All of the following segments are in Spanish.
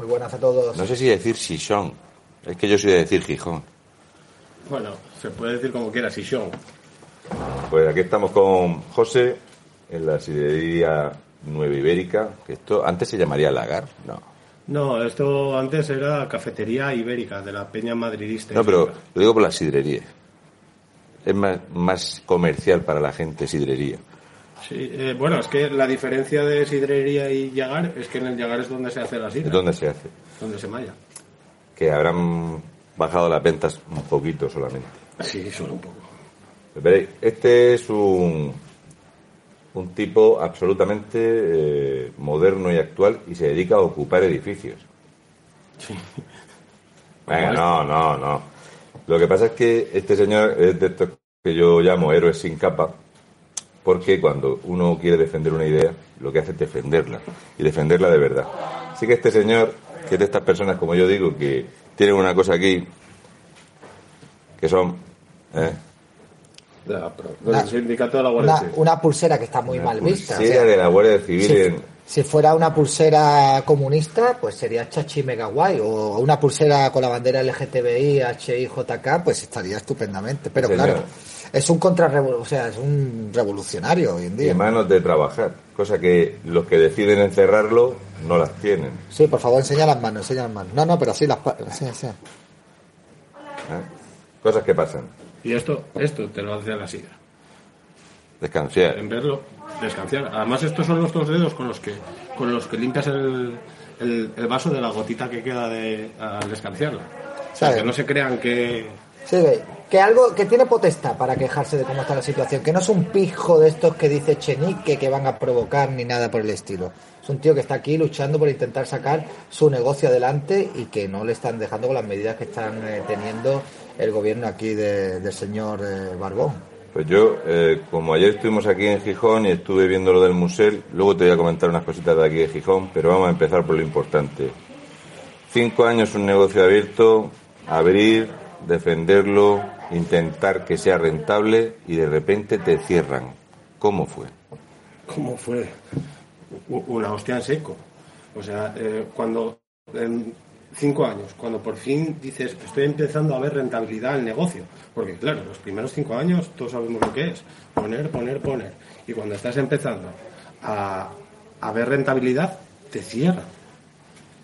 Muy buenas a todos. No sé si decir Sison. Es que yo soy de decir Gijón. Bueno, se puede decir como quiera, Sison. Pues aquí estamos con José en la sidrería Nueva Ibérica, que esto antes se llamaría Lagar, no. No, esto antes era Cafetería Ibérica de la Peña Madridista. No, pero lo digo por la sidrería. Es más, más comercial para la gente sidrería. Sí, eh, bueno, es que la diferencia de sidrería y Yagar es que en el Yagar es donde se hace la sidra. ¿Dónde se hace? Donde se malla. Que habrán bajado las ventas un poquito solamente. Sí, solo un poco. Veréis, este es un, un tipo absolutamente eh, moderno y actual y se dedica a ocupar edificios. Sí. Venga, no, no, no. Lo que pasa es que este señor es de estos que yo llamo héroes sin capa, porque cuando uno quiere defender una idea, lo que hace es defenderla, y defenderla de verdad. Así que este señor, que es de estas personas, como yo digo, que tienen una cosa aquí, que son... ¿eh? Pero Una- del sindicato de la Guardia Una, Civil. una pulsera que está muy mal vista. o Pulsera sea, de la Guardia Civil en... si fuera una pulsera comunista, pues sería chachi mega guay. O una pulsera con la bandera LGTBI, HIJK, pues estaría estupendamente. Pero Señor. claro, es un contra o sea, es un revolucionario hoy en y día. manos de trabajar, cosa que los que deciden encerrarlo no las tienen. Sí, por favor, enseña las manos, enseña las manos. No, no, pero sí, las pa- sí, sí. ¿eh? Cosas que pasan. Y esto, esto te lo hace la sidra. Descansar. En verlo, descansar. Además, estos son los dos dedos con los que, con los que limpias el, el, el vaso de la gotita que queda de, al descansarlo. O sea, ¿Sabe? que no se crean que... Sí, ve, que algo que tiene potestad para quejarse de cómo está la situación, que no es un pijo de estos que dice Chenique que van a provocar ni nada por el estilo. Es un tío que está aquí luchando por intentar sacar su negocio adelante y que no le están dejando con las medidas que están eh, teniendo el gobierno aquí de- del señor eh, Barbón. Pues yo, eh, como ayer estuvimos aquí en Gijón y estuve viendo lo del museo, luego te voy a comentar unas cositas de aquí de Gijón, pero vamos a empezar por lo importante. Cinco años un negocio abierto, abrir, defenderlo, intentar que sea rentable y de repente te cierran. ¿Cómo fue? ¿Cómo fue? Una hostia en seco. O sea, eh, cuando cinco años, cuando por fin dices, estoy empezando a ver rentabilidad al negocio. Porque claro, los primeros cinco años todos sabemos lo que es. Poner, poner, poner. Y cuando estás empezando a, a ver rentabilidad, te cierran.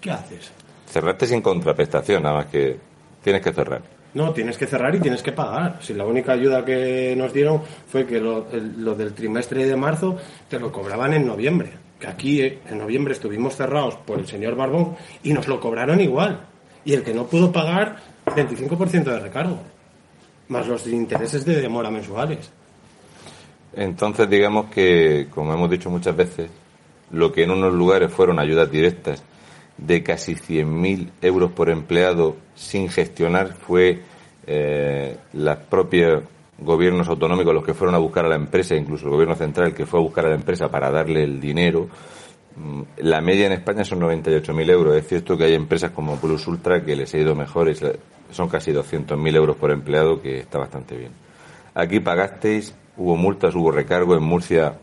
¿Qué haces? Cerraste sin contraprestación, nada más que tienes que cerrar. No, tienes que cerrar y tienes que pagar. Si la única ayuda que nos dieron fue que lo, el- lo del trimestre de marzo te lo cobraban en noviembre. Que aquí eh, en noviembre estuvimos cerrados por el señor Barbón y nos lo cobraron igual. Y el que no pudo pagar, 25% de recargo. Más los intereses de demora mensuales. Entonces, digamos que, como hemos dicho muchas veces, lo que en unos lugares fueron ayudas directas de casi 100.000 euros por empleado sin gestionar fue eh, los propios gobiernos autonómicos los que fueron a buscar a la empresa, incluso el gobierno central que fue a buscar a la empresa para darle el dinero. Mm, La media en España son 98.000 euros. Es cierto que hay empresas como Plus Ultra que les ha ido mejor, son casi 200.000 euros por empleado, que está bastante bien. Aquí pagasteis, hubo multas, hubo recargo. En Murcia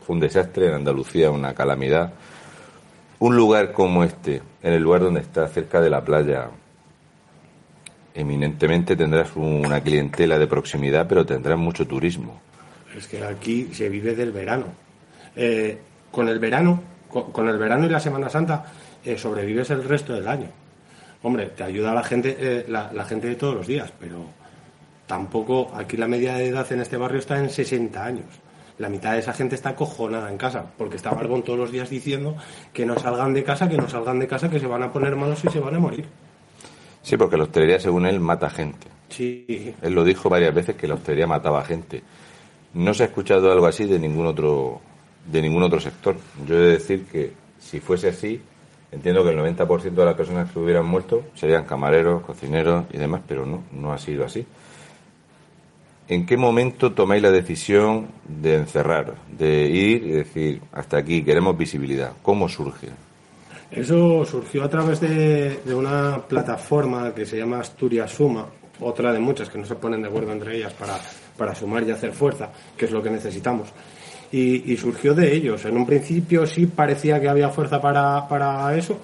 fue un desastre, en Andalucía una calamidad. Un lugar como este, en el lugar donde está cerca de la playa, eminentemente tendrás una clientela de proximidad, pero tendrás mucho turismo. Es que aquí se vive del verano. Eh, con el verano, con, el verano y la Semana Santa, eh, sobrevives el resto del año. Hombre, te ayuda la gente, eh, la, la gente de todos los días, pero tampoco aquí la media de edad en este barrio está en 60 años. La mitad de esa gente está acojonada en casa, porque está Barbón todos los días diciendo que no salgan de casa, que no salgan de casa, que se van a poner malos y se van a morir. Sí, porque la hostelería, según él, mata gente. Sí, Él lo dijo varias veces que la hostelería mataba gente. No se ha escuchado algo así de ningún otro de ningún otro sector. Yo he de decir que si fuese así, entiendo que el 90% de las personas que hubieran muerto serían camareros, cocineros y demás, pero no, no ha sido así. ¿En qué momento tomáis la decisión de encerrar, de ir y decir, hasta aquí, queremos visibilidad? ¿Cómo surge? Eso surgió a través de, una plataforma que se llama Asturias Suma, otra de muchas que no se ponen de acuerdo entre ellas para, para sumar y hacer fuerza, que es lo que necesitamos. Y, surgió de ellos. En un principio sí parecía que había fuerza para, para eso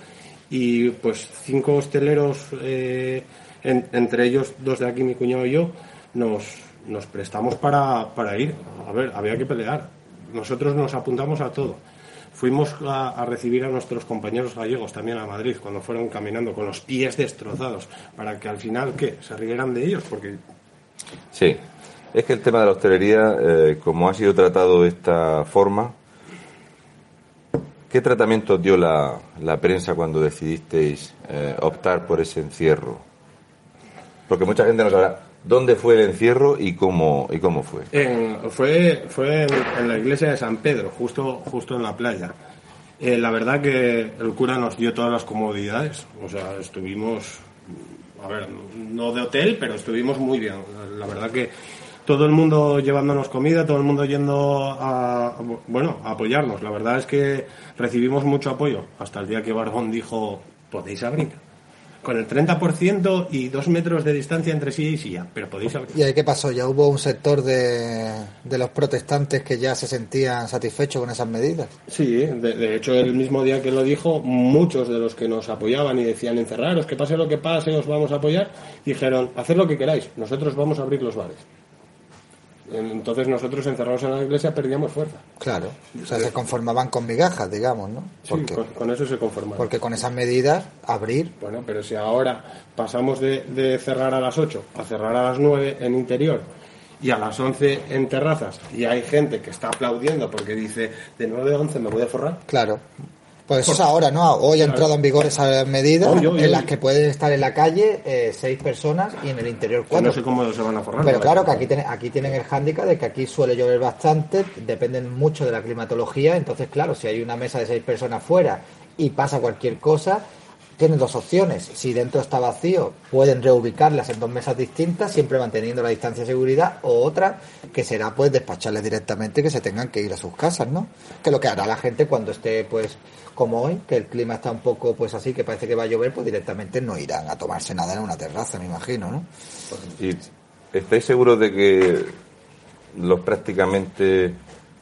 y pues cinco hosteleros, eh, en- entre ellos dos de aquí, mi cuñado y yo, nos, nos prestamos para, para ir. A ver, había que pelear. Nosotros nos apuntamos a todo. Fuimos a, recibir a nuestros compañeros gallegos también a Madrid cuando fueron caminando con los pies destrozados para que al final, ¿qué? Se rieran de ellos porque Sí, es que el tema de la hostelería, eh, como ha sido tratado de esta forma, ¿qué tratamiento dio la, la prensa cuando decidisteis eh, optar por ese encierro? Porque mucha gente no sabrá dónde fue el encierro y cómo, y cómo fue. En- fue fue en, la iglesia de San Pedro, justo, justo en la playa. Eh, la verdad que el cura nos dio todas las comodidades. O sea, estuvimos, a ver, no de hotel, pero estuvimos muy bien. La verdad que todo el mundo llevándonos comida, todo el mundo yendo a, bueno, apoyarnos. La verdad es que recibimos mucho apoyo hasta el día que Barbón dijo, podéis abrir. Con el 30% y dos metros de distancia entre sí y silla, pero podéis abrir. ¿Y ahí qué pasó? ¿Ya hubo un sector de, de los protestantes que ya se sentían satisfechos con esas medidas? Sí, de, de hecho el mismo día que lo dijo, muchos de los que nos apoyaban y decían encerraros, que pase lo que pase, os vamos a apoyar, dijeron, haced lo que queráis, nosotros vamos a abrir los bares. Entonces nosotros encerrados en la iglesia perdíamos fuerza. Claro. O sea, se conformaban con migajas, digamos, ¿no? Sí, Porque, con, con eso se conformaron. porque con esas medidas, abrir, Bueno, pero si ahora pasamos de, de cerrar a las 8 a cerrar a las 9 en interior y a las 11 en terrazas y hay gente que está aplaudiendo porque dice de 9 a 11 me voy a forrar, claro. Pues eso es ahora, ¿no? Hoy ha entrado en vigor Hoy, hoy, en las que pueden estar en la calle eh, seis personas y en el interior cuatro. no sé cómo se van a forrar. Pero ¿no? claro que aquí, aquí tienen el hándicap de que aquí suele llover bastante, dependen mucho de la climatología, entonces claro, si hay una mesa de seis personas fuera y pasa cualquier cosa, tienen dos opciones. Si dentro está vacío, pueden reubicarlas en dos mesas distintas, siempre manteniendo la distancia de seguridad, o otra, que será pues despacharles directamente que se tengan que ir a sus casas, ¿no? Que lo que hará la gente cuando esté pues como hoy, que el clima está un poco pues así, que parece que va a llover, pues directamente no irán a tomarse nada en una terraza, me imagino, ¿no? ¿Y estáis seguros de que los prácticamente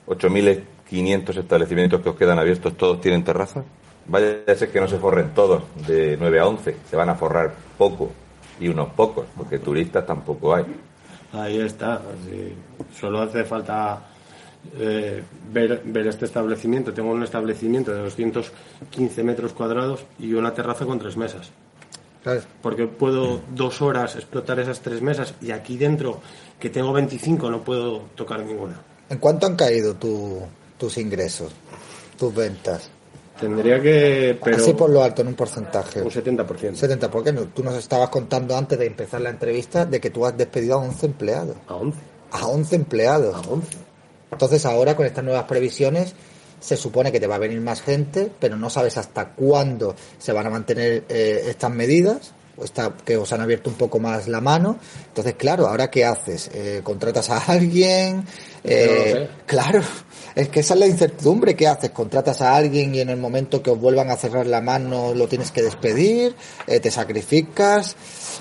8.500 establecimientos que os quedan abiertos todos tienen terraza? Vaya a ser que no se forren todos de 9 a 11, se van a forrar poco y unos pocos, porque turistas tampoco hay. Ahí está. sí. Solo hace falta eh, ver, ver este establecimiento. Tengo un establecimiento de 215 metros cuadrados y una terraza con tres mesas. ¿Sabes? Porque puedo dos horas explotar esas tres mesas y aquí dentro, que tengo 25, no puedo tocar ninguna. ¿En cuánto han caído tu- tus ingresos, tus ventas? Tendría que... Pero Así por lo alto, en un porcentaje. un 70%. 70, ¿por qué no? Tú nos estabas contando antes de empezar la entrevista de que tú has despedido a 11 empleados. A 11. A 11 empleados. A 11. Entonces ahora con estas nuevas previsiones se supone que te va a venir más gente, pero no sabes hasta cuándo se van a mantener eh, estas medidas, o esta- que os han abierto un poco más la mano. Entonces, claro, ¿ahora qué haces? Eh, ¿Contratas a alguien? Eh. Claro, es que esa es la incertidumbre. ¿Qué haces? ¿Contratas a alguien y en el momento que os vuelvan a cerrar la mano lo tienes que despedir? Eh, ¿Te sacrificas?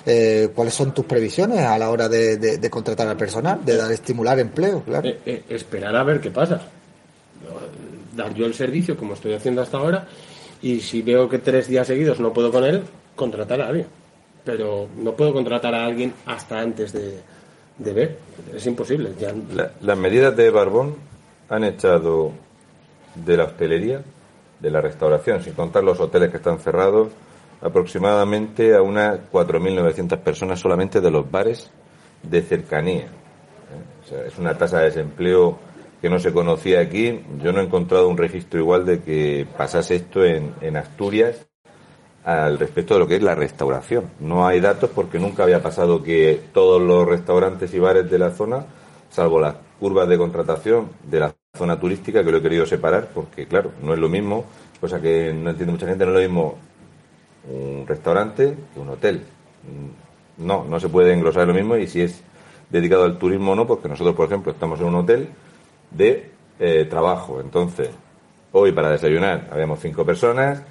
Eh, ¿Cuáles son tus previsiones a la hora de, de- de contratar al personal, de dar estimular empleo? Claro. Esperar a ver qué pasa. Dar yo el servicio como estoy haciendo hasta ahora y si veo que tres días seguidos no puedo con él, contratar a alguien. Pero no puedo contratar a alguien hasta antes de, de ver. Es imposible. Las medidas de Barbón han echado de la hostelería, de la restauración, sin contar los hoteles que están cerrados, aproximadamente a unas 4.900 personas solamente de los bares de cercanía. ¿eh? O sea, es una tasa de desempleo que no se conocía aquí. Yo no he encontrado un registro igual de que pasase esto en Asturias al respecto de lo que es la restauración. No hay datos porque nunca había pasado que todos los restaurantes y bares de la zona, salvo las curvas de contratación de la zona turística, que lo he querido separar porque, claro, no es lo mismo, cosa que no entiende mucha gente, no es lo mismo un restaurante que un hotel. No, no se puede engrosar lo mismo y si es dedicado al turismo o no, porque nosotros, por ejemplo, estamos en un hotel de eh, trabajo. Entonces, hoy para desayunar habíamos cinco personas,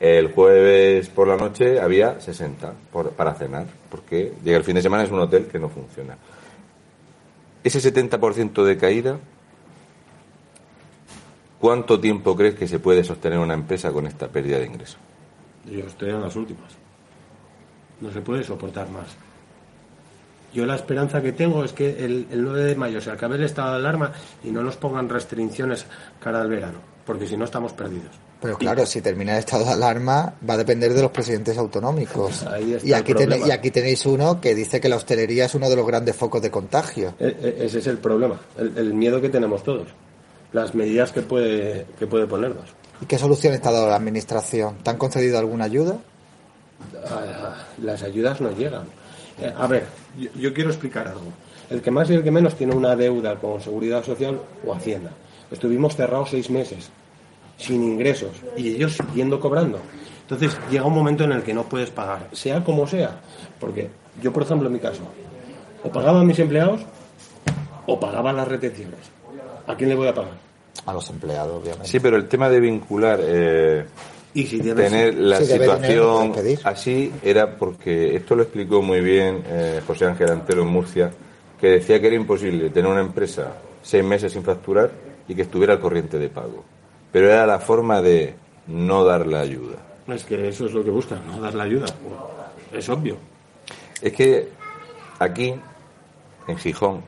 el jueves por la noche había 60 por- para cenar, porque llega el fin de semana es un hotel que no funciona. Ese 70% de caída, ¿cuánto tiempo crees que se puede sostener una empresa con esta pérdida de ingresos? Yo estoy en las últimas. No se puede soportar más. Yo la esperanza que tengo es que el, 9 de mayo se acabe el estado de alarma y no nos pongan restricciones cara al verano, porque si no estamos perdidos. Pero claro, si termina el estado de alarma va a depender de los presidentes autonómicos. y, aquí y aquí tenéis uno que dice que la hostelería es uno de los grandes focos de contagio. E, e, ese es el problema, el, miedo que tenemos todos, las medidas que puede, que puede ponernos. ¿Y qué solución está dando la Administración? ¿Te han concedido alguna ayuda? Ah, las ayudas no llegan. Eh, a ver, yo, quiero explicar algo. El que más y el que menos tiene una deuda con Seguridad Social o Hacienda. Estuvimos cerrados seis meses, sin ingresos, y ellos siguiendo cobrando. Entonces llega un momento en el que no puedes pagar, sea como sea. Porque yo, por ejemplo, en mi caso, o pagaba a mis empleados o pagaba las retenciones. ¿A quién le voy a pagar? A los empleados, obviamente. Sí, pero el tema de vincular eh, y si tener la situación así era porque esto lo explicó muy bien eh, José Ángel Antero en Murcia, que decía que era imposible tener una empresa seis meses sin facturar y que estuviera al corriente de pago. Pero era la forma de no dar la ayuda. Es que eso es lo que buscan, no dar la ayuda. Es obvio. Es que aquí, en Gijón,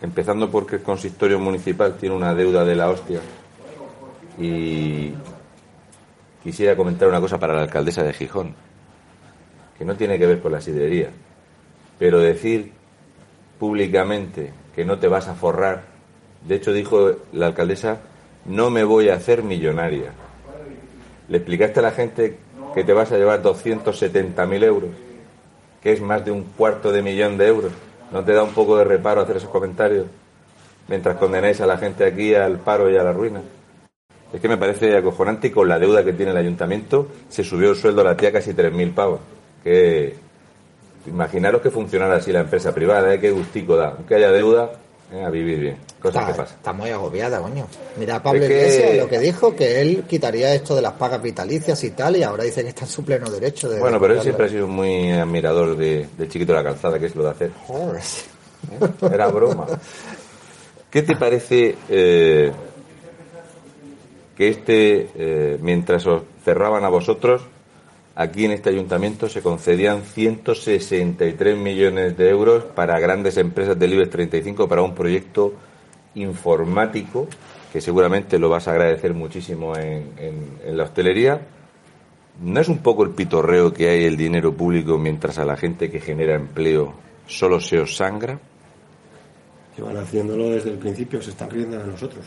empezando porque el consistorio municipal tiene una deuda de la hostia y quisiera comentar una cosa para la alcaldesa de Gijón, que no tiene que ver con la sidrería, pero decir públicamente que no te vas a forrar, de hecho dijo la alcaldesa, no me voy a hacer millonaria. Le explicaste a la gente que te vas a llevar 270.000 euros, que es más de un cuarto de millón de euros. ¿No te da un poco de reparo hacer esos comentarios mientras condenáis a la gente aquí al paro y a la ruina? Es que me parece acojonante y con la deuda que tiene el ayuntamiento se subió el sueldo a la tía casi 3.000 pavos. Que imaginaros que funcionara así la empresa privada, ¿eh? qué gustico da. Aunque haya deuda, eh, a vivir bien. Cosas está, que pasan. Está muy agobiada, coño. Mira, Pablo Iglesias lo que dijo, que él quitaría esto de las pagas vitalicias y tal, y ahora dice que está en su pleno derecho de... Bueno, pero él siempre ha sido muy admirador de, Chiquito de la Calzada, que es lo de hacer. Joder. ¿Eh? Era broma. ¿Qué te parece eh, que este, eh, mientras os cerraban a vosotros, aquí en este ayuntamiento se concedían 163 millones de euros para grandes empresas del IBEX 35 para un proyecto informático que seguramente lo vas a agradecer muchísimo en, en la hostelería. ¿No es un poco el pitorreo que hay el dinero público mientras a la gente que genera empleo solo se os sangra? Llevan haciéndolo desde el principio, se están riendo de nosotros.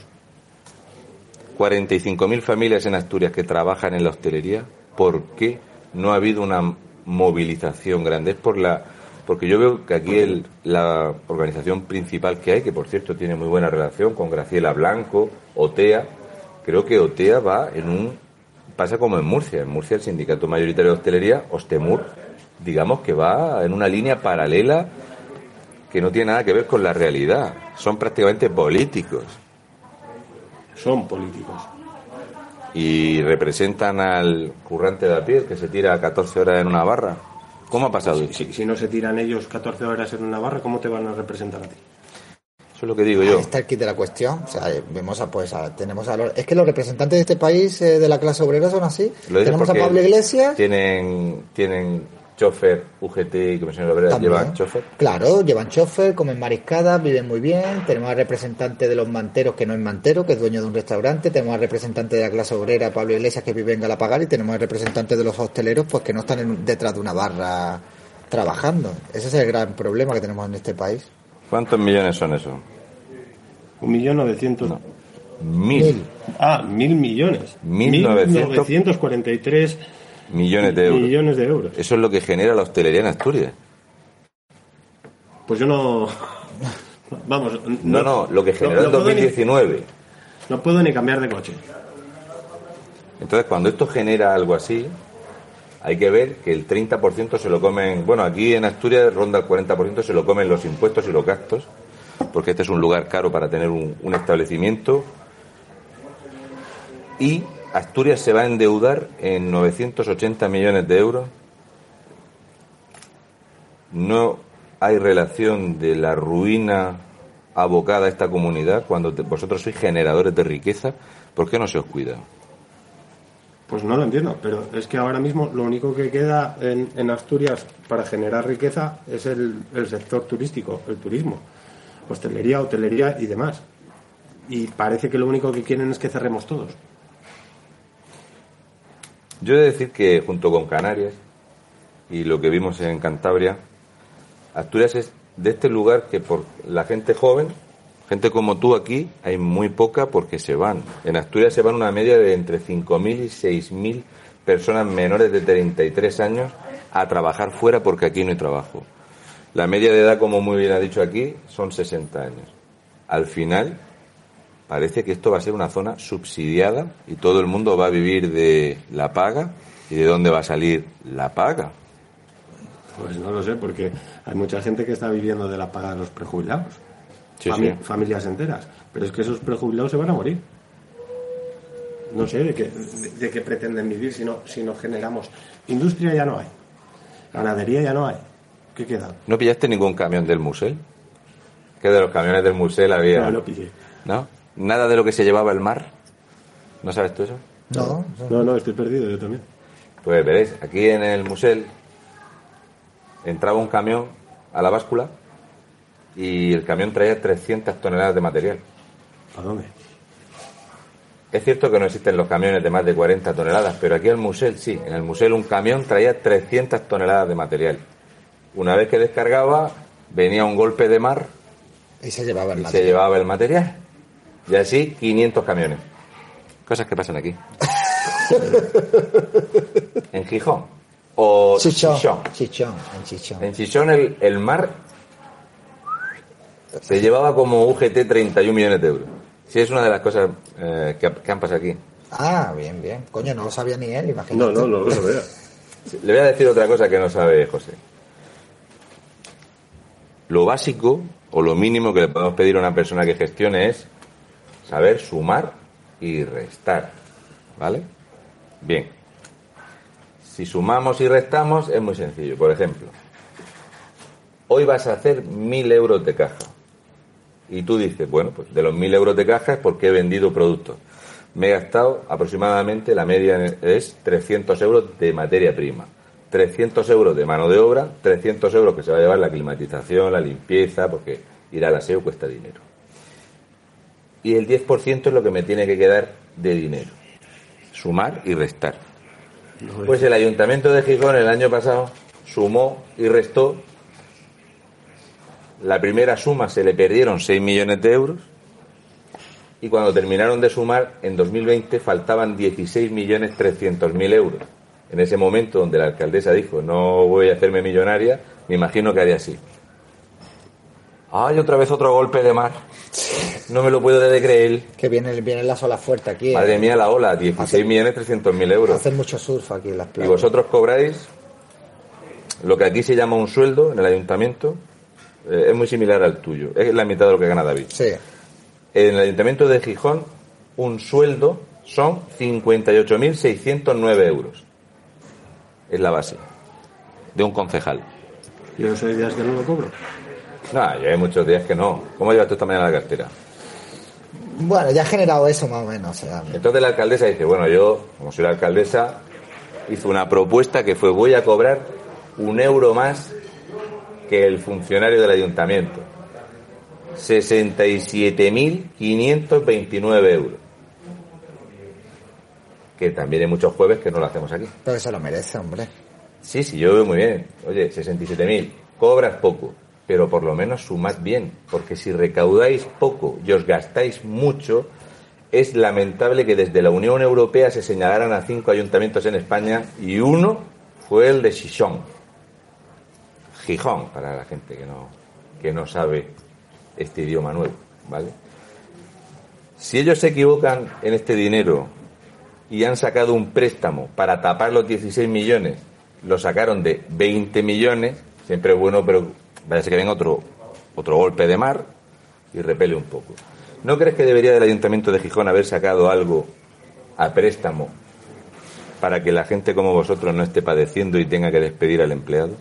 45.000 familias en Asturias que trabajan en la hostelería, ¿por qué no ha habido una movilización grande? Es por la porque yo veo que aquí el, la organización principal que hay, que por cierto tiene muy buena relación con Graciela Blanco, OTEA, creo que OTEA va en un pasa como en Murcia, en Murcia el sindicato mayoritario de hostelería, Ostemur, digamos que va en una línea paralela que no tiene nada que ver con la realidad, son prácticamente políticos son políticos. Y representan al currante de la piel que se tira 14 horas en una barra. ¿Cómo ha pasado? Si, si, no se tiran ellos 14 horas en una barra, ¿cómo te van a representar a ti? Eso es lo que digo yo. está el kit de la cuestión. O sea, eh, vemos a, pues, tenemos a Es que los representantes de este país, eh, de la clase obrera, son así. tenemos a Pablo Iglesias. Tienen, tienen chofer, UGT y Comisión Obrera llevan chofer. Claro, llevan chofer, comen mariscadas, viven muy bien. Tenemos al representante de los manteros, que no es mantero, que es dueño de un restaurante. Tenemos al representante de la clase obrera, Pablo Iglesias, que vive en Galapagar. Y tenemos al representante de los hosteleros, pues que no están detrás de una barra trabajando. Ese es el gran problema que tenemos en este país. ¿Cuántos millones son esos? Un millón novecientos. Mil. Ah, mil millones. Mil novecientos cuarenta y tres Millones de euros. Millones de euros. Eso es lo que genera la hostelería en Asturias. Pues yo no. Vamos. No, no, lo que generó en 2019. no puedo ni cambiar de coche. Entonces, cuando esto genera algo así, hay que ver que el 30% se lo comen. Bueno, aquí en Asturias ronda el 40%, se lo comen los impuestos y los gastos, porque este es un lugar caro para tener un, un establecimiento. Y Asturias se va a endeudar en 980 millones de euros. No hay relación de la ruina abocada a esta comunidad cuando vosotros sois generadores de riqueza. ¿Por qué no se os cuida? Pues no lo entiendo, pero es que ahora mismo lo único que queda en, Asturias para generar riqueza es el sector turístico, el turismo, hostelería, hotelería y demás. Y parece que lo único que quieren es que cerremos todos. Yo he de decir que junto con Canarias y lo que vimos en Cantabria, Asturias es de este lugar que por la gente joven, gente como tú aquí, hay muy poca porque se van. En Asturias se van una media de entre 5.000 y 6.000 personas menores de 33 años a trabajar fuera porque aquí no hay trabajo. La media de edad, como muy bien ha dicho aquí, son 60 años. Al final, parece que esto va a ser una zona subsidiada y todo el mundo va a vivir de la paga. ¿Y de dónde va a salir la paga? Pues no lo sé, porque hay mucha gente que está viviendo de la paga de los prejubilados. Sí, sí. Familias enteras. Pero es que esos prejubilados se van a morir. No sé de qué, de, de qué pretenden vivir si no, si no generamos. Industria ya no hay. Ganadería ya no hay. ¿Qué queda? ¿No pillaste ningún camión del Musel? Que de los camiones del Musel había... No, no pillé. ¿No? Nada de lo que se llevaba el mar. ¿No sabes tú eso? No, No, no, estoy perdido yo también. Pues veréis, aquí en el Musel entraba un camión a la báscula y el camión traía 300 toneladas de material. ¿A dónde? Es cierto que no existen los camiones de más de 40 toneladas, pero aquí en el Musel sí. En el Musel un camión traía 300 toneladas de material. Una vez que descargaba, venía un golpe de mar y se llevaba el y se material. llevaba el material. Y así 500 camiones. Cosas que pasan aquí. en Gijón. O Chichón, Chichón. chichón, en chichón. En Chichón el, el mar se llevaba como UGT 31 millones de euros. Sí, es una de las cosas eh, que, que han pasado aquí. Ah, bien, bien. Coño, no lo sabía ni él, imagínate. No, no, no lo sabía. Le voy a decir otra cosa que no sabe José. Lo básico o lo mínimo que le podemos pedir a una persona que gestione es saber sumar y restar. ¿Vale? Bien. Si sumamos y restamos es muy sencillo. Por ejemplo, hoy vas a hacer mil euros de caja. Y tú dices, bueno, pues de los mil euros de caja es porque he vendido productos. Me he gastado aproximadamente, la media es 300 euros de materia prima. 300 euros de mano de obra, 300 euros que se va a llevar la climatización, la limpieza, porque ir al aseo cuesta dinero. Y el 10% es lo que me tiene que quedar de dinero. Sumar y restar. Pues el Ayuntamiento de Gijón el año pasado sumó y restó. La primera suma se le perdieron 6 millones de euros y cuando terminaron de sumar en 2020 faltaban 16 millones 300 mil euros. En ese momento donde la alcaldesa dijo no voy a hacerme millonaria, me imagino que haría así. ¡Ay, otra vez otro golpe de mar! No me lo puedo de creer. Que viene, viene la sola fuerte aquí. Madre eh. mía, la ola, 16 millones 300 mil euros. Hacen mucho surf aquí en las Y playas. vosotros cobráis lo que aquí se llama un sueldo en el ayuntamiento, eh, es muy similar al tuyo, es la mitad de lo que gana David. Sí. En el ayuntamiento de Gijón, un sueldo son 58.609 euros. Es la base de un concejal. Yo soy días que no lo cobro. No, yo hay muchos días que no. ¿Cómo llevas tú esta mañana la cartera? Bueno, ya ha generado eso más o menos. o sea, Entonces la alcaldesa dice, bueno, yo, como soy la alcaldesa, hizo una propuesta que fue voy a cobrar un euro más que el funcionario del ayuntamiento. 67.529 euros. Que también hay muchos jueves que no lo hacemos aquí. pero se lo merece, hombre. Sí, sí, yo veo muy bien. Oye, 67.000, cobras poco, pero por lo menos sumad bien, porque si recaudáis poco y os gastáis mucho, es lamentable que desde la Unión Europea se señalaran a cinco ayuntamientos en España y uno fue el de Gijón. Gijón, para la gente que no, que no sabe este idioma nuevo, ¿vale? Si ellos se equivocan en este dinero y han sacado un préstamo para tapar los 16 millones, lo sacaron de 20 millones, siempre es bueno, pero parece que venga otro, otro golpe de mar y repele un poco. ¿No crees que debería del Ayuntamiento de Gijón haber sacado algo a préstamo para que la gente como vosotros no esté padeciendo y tenga que despedir al empleado?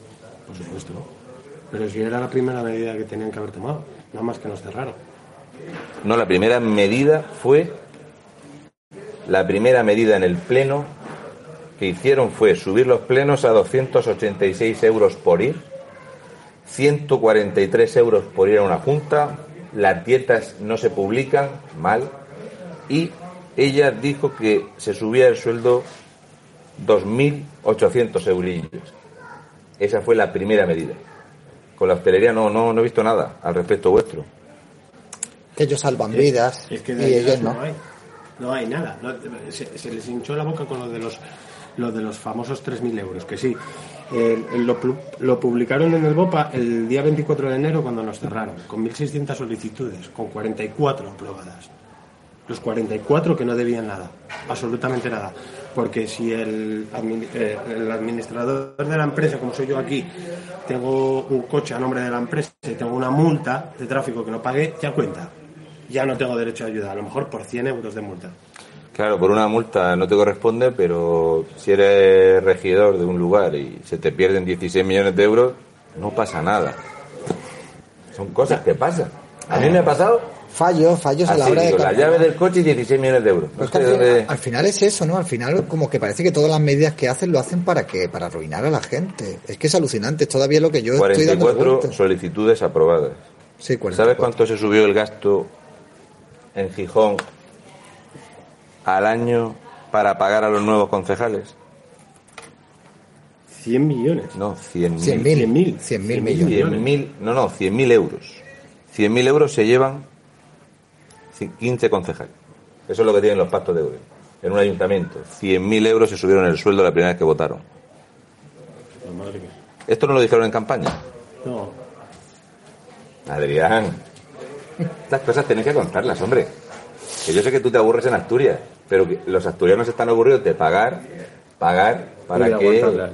Por supuesto. Pero si era la primera medida que tenían que haber tomado, nada más que nos cerraron. No, la primera medida fue la primera medida en el Pleno que hicieron fue subir los plenos a 286 euros por ir, 143 euros por ir a una junta, las dietas no se publican, mal, y ella dijo que se subía el sueldo 2.800 eurillos. Esa fue la primera medida. Con la hostelería no, no, no he visto nada al respecto vuestro. Que ellos salvan vidas Es que y ellos no. no. hay. No hay nada. No- se, se les hinchó la boca con lo de los, lo de los famosos 3.000 euros, que sí. Lo, pu- lo publicaron en el BOPA el día 24 de enero cuando nos cerraron, con 1.600 solicitudes, con 44 aprobadas. Los 44 que no debían nada, absolutamente nada. Porque si eh, el administrador de la empresa, como soy yo aquí, tengo un coche a nombre de la empresa y tengo una multa de tráfico que no pagué, ya cuenta. Ya no tengo derecho a ayuda, a lo mejor por 100 euros de multa. Claro, por una multa no te corresponde, pero si eres regidor de un lugar y se te pierden 16 millones de euros, no pasa nada. Son cosas que pasan. A mí me ha pasado Fallos, fallos a la hora de... digo, la llave del coche y 16 millones de euros. No Pues sé al, dónde- final, al final es eso, ¿no? Al final como que parece que todas las medidas que hacen lo hacen para que para arruinar a la gente. Es que es alucinante, es todavía lo que yo estoy dando 44 solicitudes aprobadas. Sí, 44. ¿Sabes cuánto se subió el gasto en Gijón al año para pagar a los nuevos concejales? 100 millones. No, 100.000. 100.000 100.000. 100.000 millones. 100.000, no, no, 100.000 euros. 100.000 euros se llevan ci- 15 concejales. Eso es lo que tienen los pactos de gobierno. En un ayuntamiento, 100.000 euros se subieron el sueldo la primera vez que votaron. Madre mía. Esto no lo dijeron en campaña. No, Adrián, estas cosas tenés que contarlas, hombre. Que yo sé que tú te aburres en Asturias, pero que los asturianos están aburridos de pagar, pagar para aguantadla.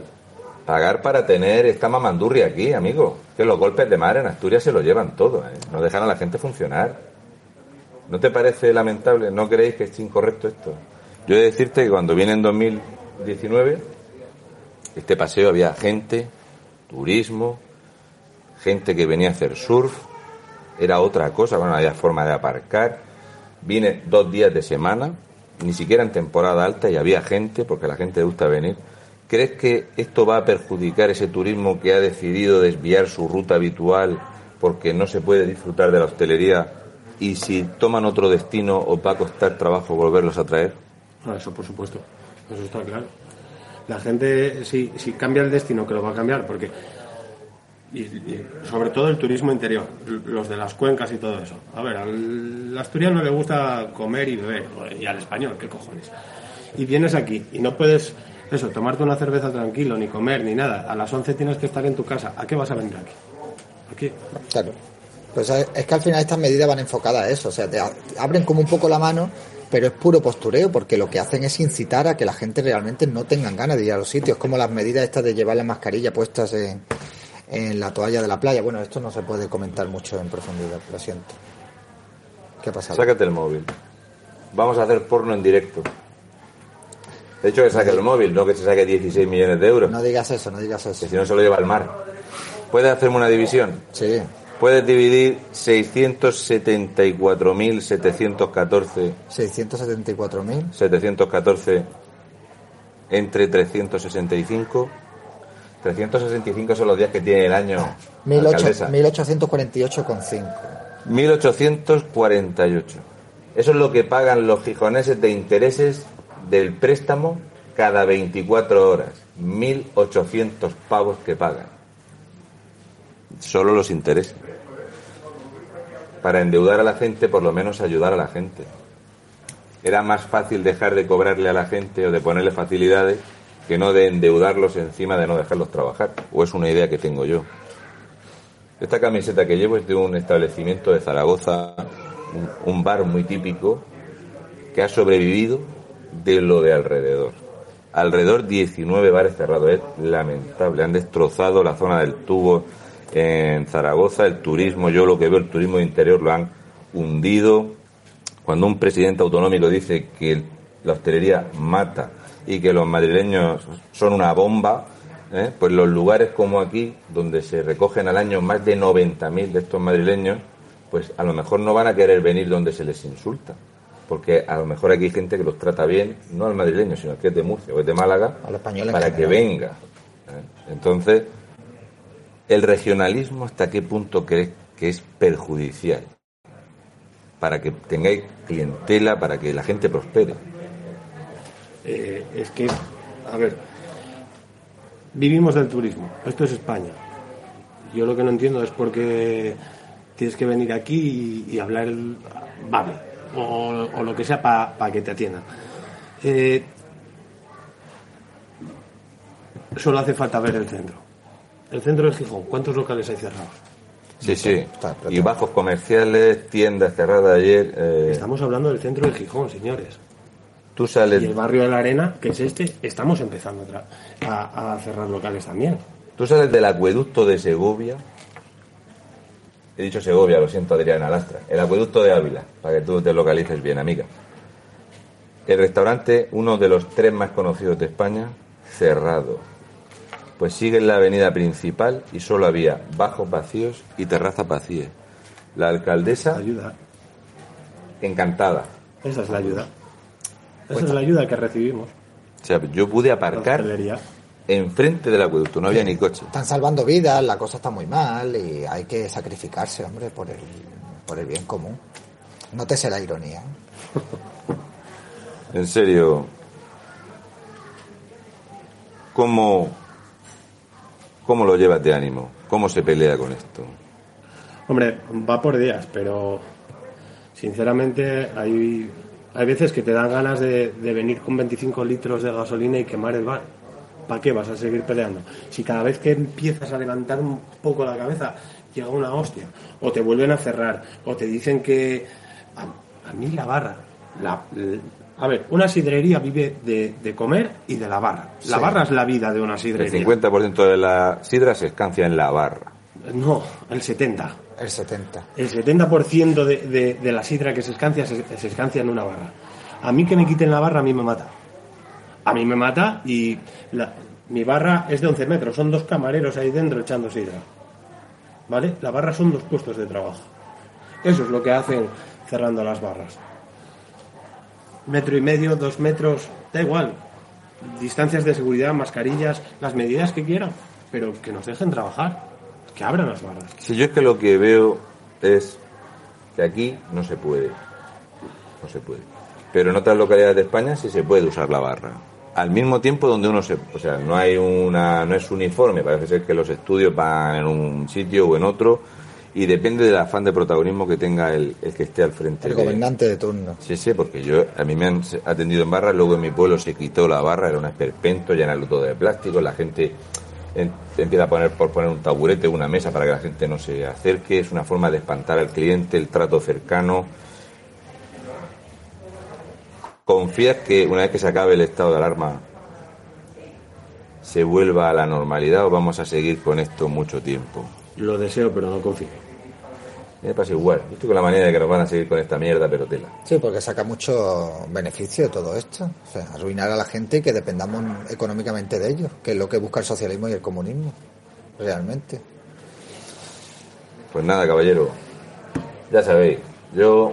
pagar para tener esta mamandurria aquí, amigo. Que los golpes de mar en Asturias se lo llevan todo, ¿eh? no dejan a la gente funcionar. ¿No te parece lamentable? ¿No creéis que es incorrecto esto? Yo he de decirte que cuando viene en 2019, este paseo había gente, turismo, gente que venía a hacer surf, era otra cosa, bueno, había forma de aparcar. Vine dos días de semana, ni siquiera en temporada alta y había gente, porque la gente le gusta venir. ¿Crees que esto va a perjudicar ese turismo que ha decidido desviar su ruta habitual porque no se puede disfrutar de la hostelería y si toman otro destino os va a costar trabajo volverlos a traer? No, eso por supuesto. Eso está claro. La gente, si, si cambia el destino, que lo va a cambiar, porque. Y, sobre todo el turismo interior, los de las cuencas y todo eso. A ver, al asturiano le gusta comer y beber, y al español, ¿qué cojones? Y vienes aquí y no puedes, eso, tomarte una cerveza tranquilo, ni comer, ni nada. A las 11 tienes que estar en tu casa. ¿A qué vas a venir aquí? Aquí. Claro. Pues es es que al final estas medidas van enfocadas a eso, o sea, te a- abren como un poco la mano, pero es puro postureo, porque lo que hacen es incitar a que la gente realmente no tengan ganas de ir a los sitios, como las medidas estas de llevar la mascarilla puestas en, en la toalla de la playa. Bueno, esto no se puede comentar mucho en profundidad, lo siento. ¿Qué ha pasado? Sácate el móvil. Vamos a hacer porno en directo. De hecho, que saque el móvil, no que se saque 16 millones de euros. No digas eso, no digas Que eso. si no se lo lleva al mar. ¿Puedes hacerme una división? Sí, Puedes dividir 674.714 674.000. 714 entre 365. 365 son los días que tiene el año. 18- alcaldesa. 1848,5. 1848. Eso es lo que pagan los gijoneses de intereses del préstamo cada 24 horas. 1.800 pavos que pagan. Solo los intereses. Para endeudar a la gente, por lo menos ayudar a la gente. Era más fácil dejar de cobrarle a la gente o de ponerle facilidades que no de endeudarlos encima de no dejarlos trabajar. O es una idea que tengo yo. Esta camiseta que llevo es de un establecimiento de Zaragoza, un, bar muy típico, que ha sobrevivido de lo de alrededor. Alrededor 19 bares cerrados. Es lamentable. Han destrozado la zona del tubo en Zaragoza, el turismo, yo lo que veo, el turismo interior lo han hundido. Cuando un presidente autonómico dice que la hostelería mata y que los madrileños son una bomba, ¿eh? pues los lugares como aquí, donde se recogen al año más de 90.000 de estos madrileños, pues a lo mejor no van a querer venir donde se les insulta. porque a lo mejor aquí hay gente que los trata bien, no al madrileño, sino al que es de Murcia o es de Málaga, para que venga. ¿eh? Entonces, ¿el regionalismo hasta qué punto crees que es perjudicial? Para que tengáis clientela, para que la gente prospere. Eh, es que, a ver, vivimos del turismo, esto es España. Yo lo que no entiendo es por qué tienes que venir aquí y, hablar el vale, o, lo que sea para que te atiendan. Eh, solo hace falta ver el centro. El centro de Gijón, ¿cuántos locales hay cerrados? Sí, sí. Y bajos comerciales, tiendas cerradas ayer. Eh, Estamos hablando del centro de Gijón, señores. Tú sales... Y el barrio de la Arena, que es este, estamos empezando a, a cerrar locales también. Tú sales del acueducto de Segovia. He dicho Segovia, lo siento, Adriana Lastra. El acueducto de Ávila, para que tú te localices bien, amiga. El restaurante, uno de los tres más conocidos de España, cerrado. Pues sigue en la avenida principal y solo había bajos vacíos y terrazas vacías. La alcaldesa. Ayuda. Encantada. Esa es la ayuda. Esa es la ayuda que recibimos. O sea, yo pude aparcar enfrente del acueducto, no había ni coche. Están salvando vidas, la cosa está muy mal y hay que sacrificarse, hombre, por el, por el bien común. No te sé la ironía. en serio, ¿cómo, ¿cómo lo llevas de ánimo? ¿Cómo se pelea con esto? Hombre, va por días, pero sinceramente hay hay veces que te dan ganas de, venir con 25 litros de gasolina y quemar el bar. ¿Para qué vas a seguir peleando? Si cada vez que empiezas a levantar un poco la cabeza llega una hostia, o te vuelven a cerrar, o te dicen que. A, mí la barra. La, a ver, una sidrería vive de, comer y de la barra. La barra es la vida de una sidrería. El 50% de la sidra se escancia en la barra. No, el 70%. El 70. El 70% de, de, de, la sidra que se escancia se, escancia en una barra. A mí que me quiten la barra, a mí me mata. A mí me mata y mi barra es de 11 metros, son dos camareros ahí dentro echando sidra. ¿Vale? La barra son dos puestos de trabajo. Eso es lo que hacen cerrando las barras. Metro y medio, dos metros, da igual. Distancias de seguridad, mascarillas, las medidas que quieran, pero que nos dejen trabajar que abran las barras. Si yo es que lo que veo es que aquí no se puede. No se puede. Pero en otras localidades de España sí se puede usar la barra. Al mismo tiempo donde uno se, o sea, no hay una, no es uniforme, parece ser que los estudios van en un sitio o en otro y depende del afán de protagonismo que tenga el, el que esté al frente. El gobernante de turno. Sí, sí, porque yo, a mí me han atendido en barra, luego en mi pueblo se quitó la barra, era un esperpento, llenarlo todo de plástico, la gente empieza a poner por poner un taburete, una mesa para que la gente no se acerque, es una forma de espantar al cliente, el trato cercano. ¿Confías que una vez que se acabe el estado de alarma se vuelva a la normalidad o vamos a seguir con esto mucho tiempo? Lo deseo, pero no confío me pasa igual. Yo estoy con la manera de que nos van a seguir con esta mierda, pero tela. Sí, porque saca mucho beneficio de todo esto. O sea, arruinar a la gente y que dependamos económicamente de ellos, que es lo que busca el socialismo y el comunismo, realmente. Pues nada, caballero. Ya sabéis, yo,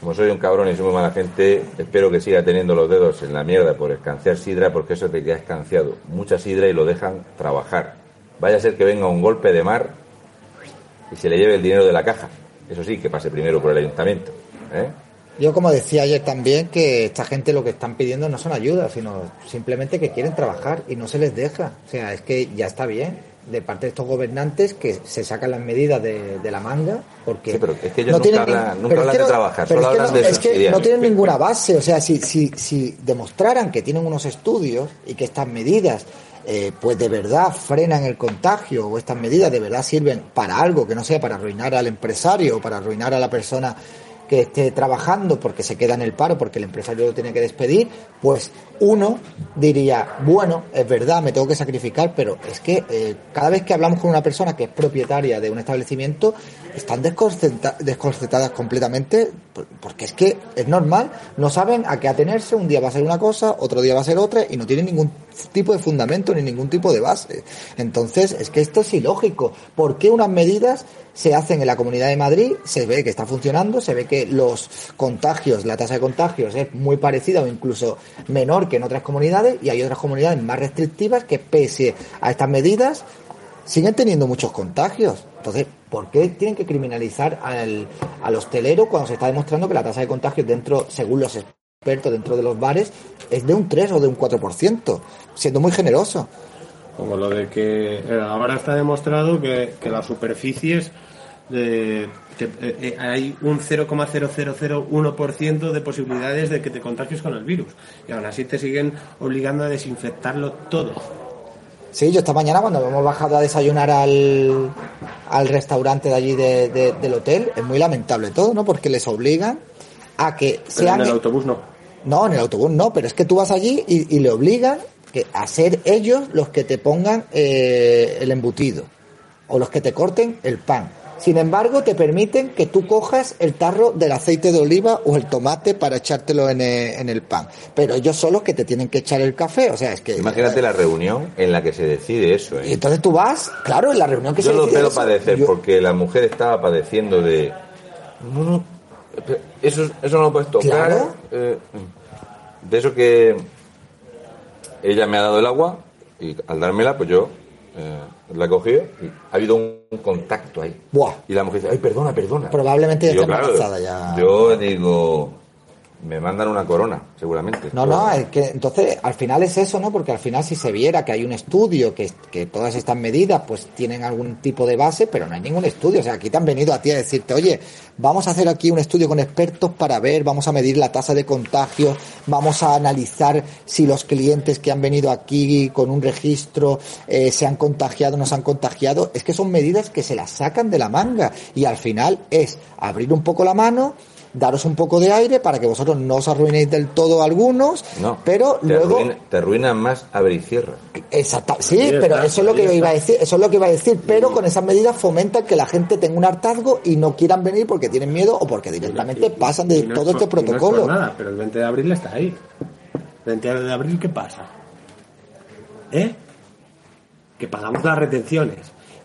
como soy un cabrón y soy muy mala gente, espero que siga teniendo los dedos en la mierda por escanciar sidra, porque eso te queda escanciado mucha sidra y lo dejan trabajar. Vaya a ser que venga un golpe de mar y se le lleve el dinero de la caja. Eso sí, que pase primero por el ayuntamiento. ¿eh? Yo, como decía ayer también, que esta gente lo que están pidiendo no son ayudas, sino simplemente que quieren trabajar y no se les deja. O sea, es que ya está bien de parte de estos gobernantes que se sacan las medidas de, la manga porque pero es que ellos no tienen hablan, nunca hablan de trabajar solo hablan de es que no tienen ninguna base o sea si, si, si demostraran que tienen unos estudios y que estas medidas eh, pues de verdad frenan el contagio o estas medidas de verdad sirven para algo que no sea para arruinar al empresario o para arruinar a la persona que esté trabajando porque se queda en el paro porque el empresario lo tiene que despedir, pues uno diría, bueno, es verdad, me tengo que sacrificar, pero es que eh, cada vez que hablamos con una persona que es propietaria de un establecimiento, están desconcertadas completamente porque es que es normal, no saben a qué atenerse, un día va a ser una cosa, otro día va a ser otra y no tienen ningún tipo de fundamento ni ningún tipo de base. Entonces, es que esto es ilógico. ¿Por qué unas medidas se hacen en la Comunidad de Madrid? Se ve que está funcionando, se ve que los contagios, la tasa de contagios es muy parecida o incluso menor que en otras comunidades y hay otras comunidades más restrictivas que pese a estas medidas siguen teniendo muchos contagios. Entonces, ¿por qué tienen que criminalizar al, al hostelero cuando se está demostrando que la tasa de contagios dentro, según los expertos dentro de los bares, es de un 3 o de un 4%, siendo muy generoso? Como lo de que eh, ahora está demostrado que, que las superficies de, que, eh, eh, hay un 0,0001% de posibilidades de que te contagies con el virus. Y aún así te siguen obligando a desinfectarlo todo. Sí, yo esta mañana cuando hemos bajado a desayunar al, al restaurante de allí de- de- del hotel, es muy lamentable todo, ¿no? Porque les obligan a que Pero sean... en el autobús no. No, en el autobús no, pero es que tú vas allí y, y le obligan que a ser ellos los que te pongan eh, el embutido o los que te corten el pan. Sin embargo, te permiten que tú cojas el tarro del aceite de oliva o el tomate para echártelo en el, en el pan. Pero ellos son los que te tienen que echar el café. O sea, es que. Imagínate la reunión en la que se decide eso. Y ¿eh? entonces tú vas, claro, en la reunión que Yo se lo decide veo eso, padecer yo- porque la mujer estaba padeciendo de. No, no, eso, eso no lo puedes tocar. Claro. eh, de eso que ella me ha dado el agua y al dármela, pues yo eh, la he cogido y ha habido un contacto ahí. Buah. Y la mujer dice, ay, perdona, perdona. Probablemente ya yo, claro, embarazada ya. Yo digo, me mandan una corona, seguramente. No, no, es que entonces al final es eso, ¿no? Porque al final si se viera que hay un estudio, que, que todas estas medidas pues tienen algún tipo de base, pero no hay ningún estudio. O sea, aquí te han venido a ti a decirte, oye, vamos a hacer aquí un estudio con expertos para ver, vamos a medir la tasa de contagio, vamos a analizar si los clientes que han venido aquí con un registro eh, se han contagiado o no se han contagiado. Es que son medidas que se las sacan de la manga y al final es abrir un poco la mano, daros un poco de aire para que vosotros no os arruinéis del todo algunos, No, pero te luego arruina, te arruinan más abre y cierra. Exacta, sí, pero está, eso es lo que yo iba a decir, eso es lo que iba a decir, pero con esas medidas fomentan que la gente tenga un hartazgo y no quieran venir porque tienen miedo o porque directamente Y- pasan de y no es todo por- este y no es por protocolo. nada, pero el 20 de abril está ahí. El 20 de abril, ¿qué pasa? ¿Eh? Que pagamos las retenciones.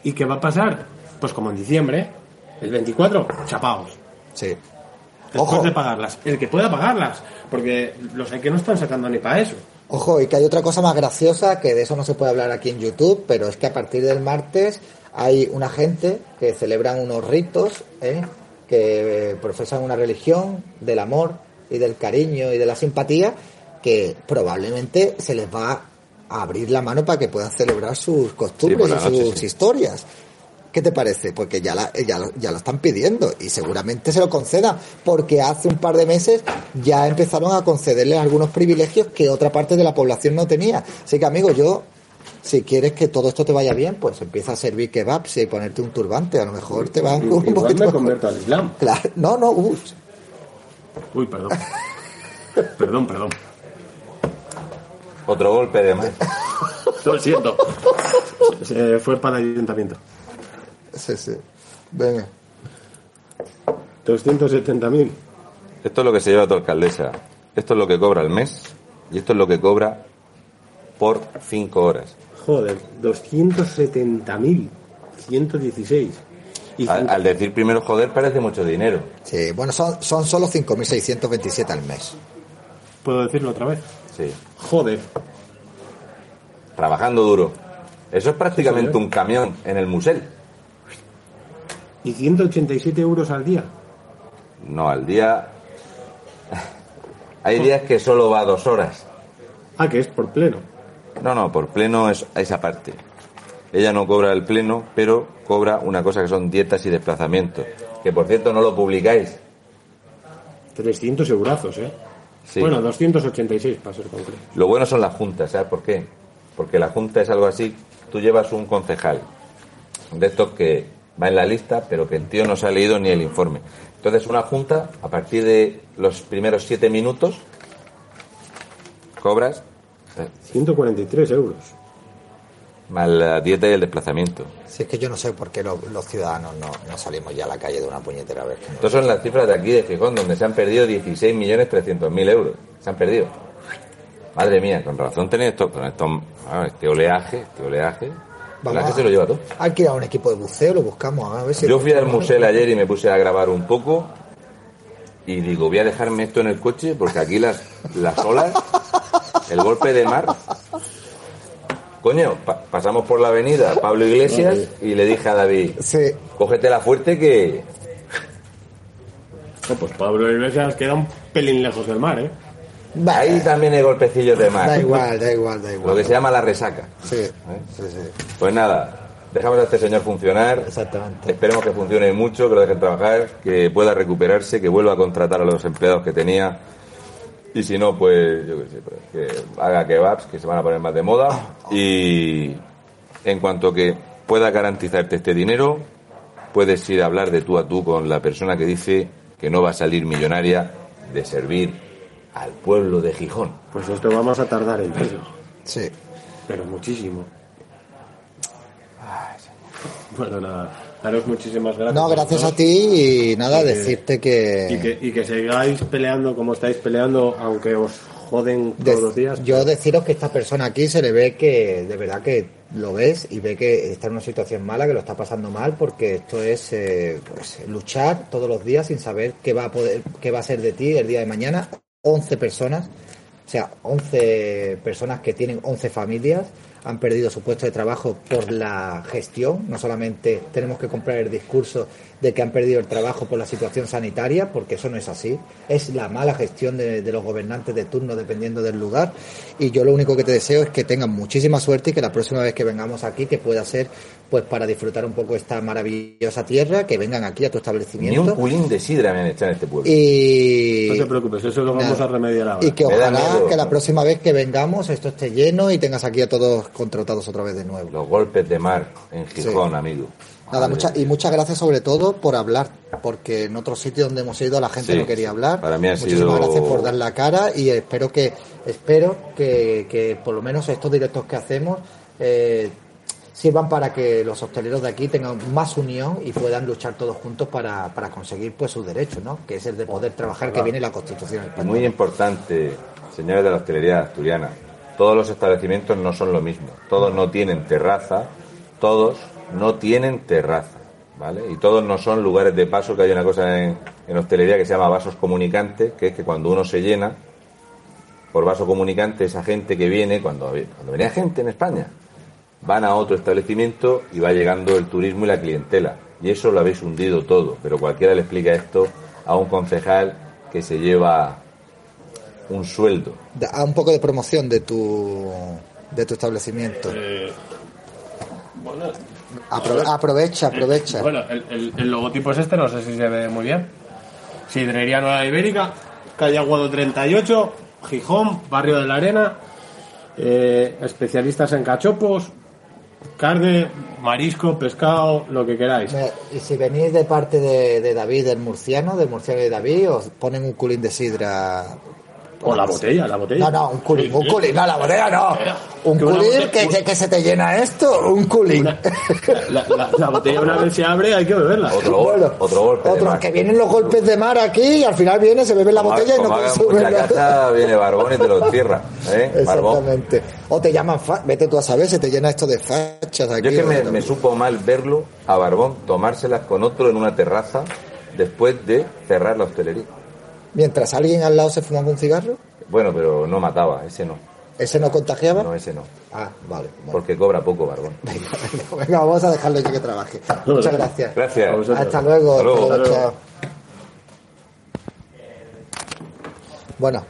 ¿Y qué va a pasar? Pues como en diciembre, el 24, chapaos. Sí. Después Ojo. de pagarlas. El que pueda pagarlas. Porque los hay que no están sacando ni para eso. Ojo, y que hay otra cosa más graciosa, que de eso no se puede hablar aquí en YouTube, pero es que a partir del martes hay una gente que celebran unos ritos, ¿eh? que profesan una religión del amor y del cariño y de la simpatía, que probablemente se les va a abrir la mano para que puedan celebrar sus costumbres y noche, sus sí. historias. ¿Qué te parece? Porque ya, la, ya, lo, ya lo están pidiendo y seguramente se lo concedan, porque hace un par de meses ya empezaron a concederles algunos privilegios que otra parte de la población no tenía. Así que, amigo, yo, si quieres que todo esto te vaya bien, pues empieza a servir kebabs y ponerte un turbante. A lo mejor te van un Igual poquito me convierto al Islam. Claro, no, no, uy. Uy, perdón. perdón, perdón. Otro golpe de más. Lo siento. Se fue para el ayuntamiento. Sí, sí. Venga. 270.000. Esto es lo que se lleva tu alcaldesa. Esto es lo que cobra al mes y esto es lo que cobra por cinco horas. Joder, 270.000. 116. Y Al, al decir primero joder parece mucho dinero. Sí, bueno, son, son solo 5.627 al mes. ¿Puedo decirlo otra vez? Sí. Joder. Trabajando duro. Eso es prácticamente Sí, un camión en el musel. ¿Y 187 euros al día? No, al día. Hay días que solo va dos horas. Ah, que es por pleno. No, no, por pleno es a esa parte. Ella no cobra el pleno, pero cobra una cosa que son dietas y desplazamientos. Que por cierto no lo publicáis. 300 eurazos, ¿eh? Sí. Bueno, 286 para ser concreto. Lo bueno son las juntas, ¿sabes por qué? Porque la junta es algo así, tú llevas un concejal de estos que va en la lista, pero que el tío no se ha leído ni el informe. Entonces una junta, a partir de los primeros siete minutos, cobras eh, 143 euros. más la dieta y el desplazamiento. Si es que yo no sé por qué lo- los ciudadanos no, no salimos ya a la calle de una puñetera vez. Estas son las cifras de aquí de Gijón, donde se han perdido 16.300.000 euros. Se han perdido. Madre mía, con razón tenéis esto, con esto, este oleaje, este oleaje. Vamos oleaje a- se lo lleva todo. Hay que ir a un equipo de buceo, lo buscamos. A ver si Yo fui al museo ayer y me puse a grabar un poco y digo, voy a dejarme esto en el coche porque aquí las, las olas, el golpe de mar. Coño, pa- pasamos por la avenida Pablo Iglesias y le dije a David, Sí. cógetela fuerte que... No, pues Pablo Iglesias queda un pelín lejos del mar, ¿eh? Ahí también hay golpecillos de mar. da igual, da igual, da Lo igual. que se llama la resaca. Sí, sí, sí. Pues nada, dejamos a este señor funcionar. Exactamente. Esperemos que funcione mucho, que lo dejen trabajar, que pueda recuperarse, que vuelva a contratar a los empleados que tenía. Y si no, pues yo qué sé, pues, que haga kebabs, que se van a poner más de moda. Y en cuanto que pueda garantizarte este dinero, puedes ir a hablar de tú a tú con la persona que dice que no va a salir millonaria de servir al pueblo de Gijón. Pues esto vamos a tardar en verlo. Sí. Pero muchísimo. Bueno, nada. Daros muchísimas gracias. No, gracias a ti y nada, decirte Y que... que, y que sigáis peleando como estáis peleando, aunque os joden de- todos los días. yo deciros que esta persona aquí se le ve que de verdad que lo ves y ve que está en una situación mala, que lo está pasando mal, porque esto es eh, pues, luchar todos los días sin saber qué va a poder, qué va a ser de ti el día de mañana. 11 personas, o sea, 11 personas que tienen 11 familias han perdido su puesto de trabajo por la gestión. No solamente tenemos que comprar el discurso de que han perdido el trabajo por la situación sanitaria, porque eso no es así. Es la mala gestión de, de los gobernantes de turno dependiendo del lugar. Y yo lo único que te deseo es que tengan muchísima suerte y que la próxima vez que vengamos aquí, que pueda ser pues para disfrutar un poco esta maravillosa tierra, que vengan aquí a tu Ni un establecimiento. culín de sidra me han echado en este pueblo. Y, No te preocupes, eso lo vamos Nada. a remediar ahora. y que Me ojalá miedo. que la próxima vez que vengamos esto esté lleno y tengas aquí a todos contratados otra vez de nuevo. Los golpes de mar en Gijón, amigo. Nada, mucha, y muchas gracias sobre todo por hablar, porque en otros sitios donde hemos ido la gente Sí, no quería hablar. para mí ha Muchísimas sido- gracias por dar la cara y espero que espero que, que por lo menos estos directos que hacemos eh, sirvan para que los hosteleros de aquí tengan más unión y puedan luchar todos juntos para, para conseguir pues sus derechos, ¿no? Que es el de poder trabajar que viene la Constitución española. muy importante, señores de la hostelería asturiana, todos los establecimientos no son lo mismo. Todos no tienen terraza, todos no tienen terraza, ¿vale? Y todos no son lugares de paso, que hay una cosa en, en hostelería que se llama vasos comunicantes, que es que cuando uno se llena, por vaso comunicante, esa gente que viene, cuando, cuando venía gente en España, van a otro establecimiento y va llegando el turismo y la clientela. Y eso lo habéis hundido todo. Pero cualquiera le explica esto a un concejal que se lleva un sueldo. Da a un poco de promoción de tu de tu establecimiento. Eh, Aprove- aprovecha, aprovecha. bueno el, el- el logotipo es este, no sé si se ve muy bien. Sidrería Nueva Ibérica, calle Aguado 38, Gijón, barrio de la Arena. eh, especialistas en cachopos, carne, marisco, pescado, lo que queráis. Y si venís de parte de, de David, del murciano, del murciano de David, os ponen un culín de sidra. O la botella, la botella. No, no, un culín, un culín, no, la botella no. Un culín, que, que, que se te llena esto, un culín. La, la- la botella una vez se abre hay que beberla. Otro, gol- Bueno, otro golpe. otro, que vienen los golpes de mar aquí y al final viene, se bebe la Como- botella y no consume nada. caza, viene Barbón y te lo cierra. ¿eh? Barbón. Exactamente. O te llaman, vete tú a saber, se te llena esto de fachas aquí. Yo es que me, me supo mal verlo a Barbón tomárselas con otro en una terraza después de cerrar la hostelería. Mientras alguien al lado se fumaba un cigarro, Bueno, pero no mataba, ese no. ese no contagiaba. No, ese no. Ah, vale. bueno. Porque cobra poco, Barbón. Venga, vamos a dejarlo ya que trabaje. Muchas gracias. Gracias. Hasta luego. Hasta luego. Hasta luego, Hasta luego. chao. Bueno,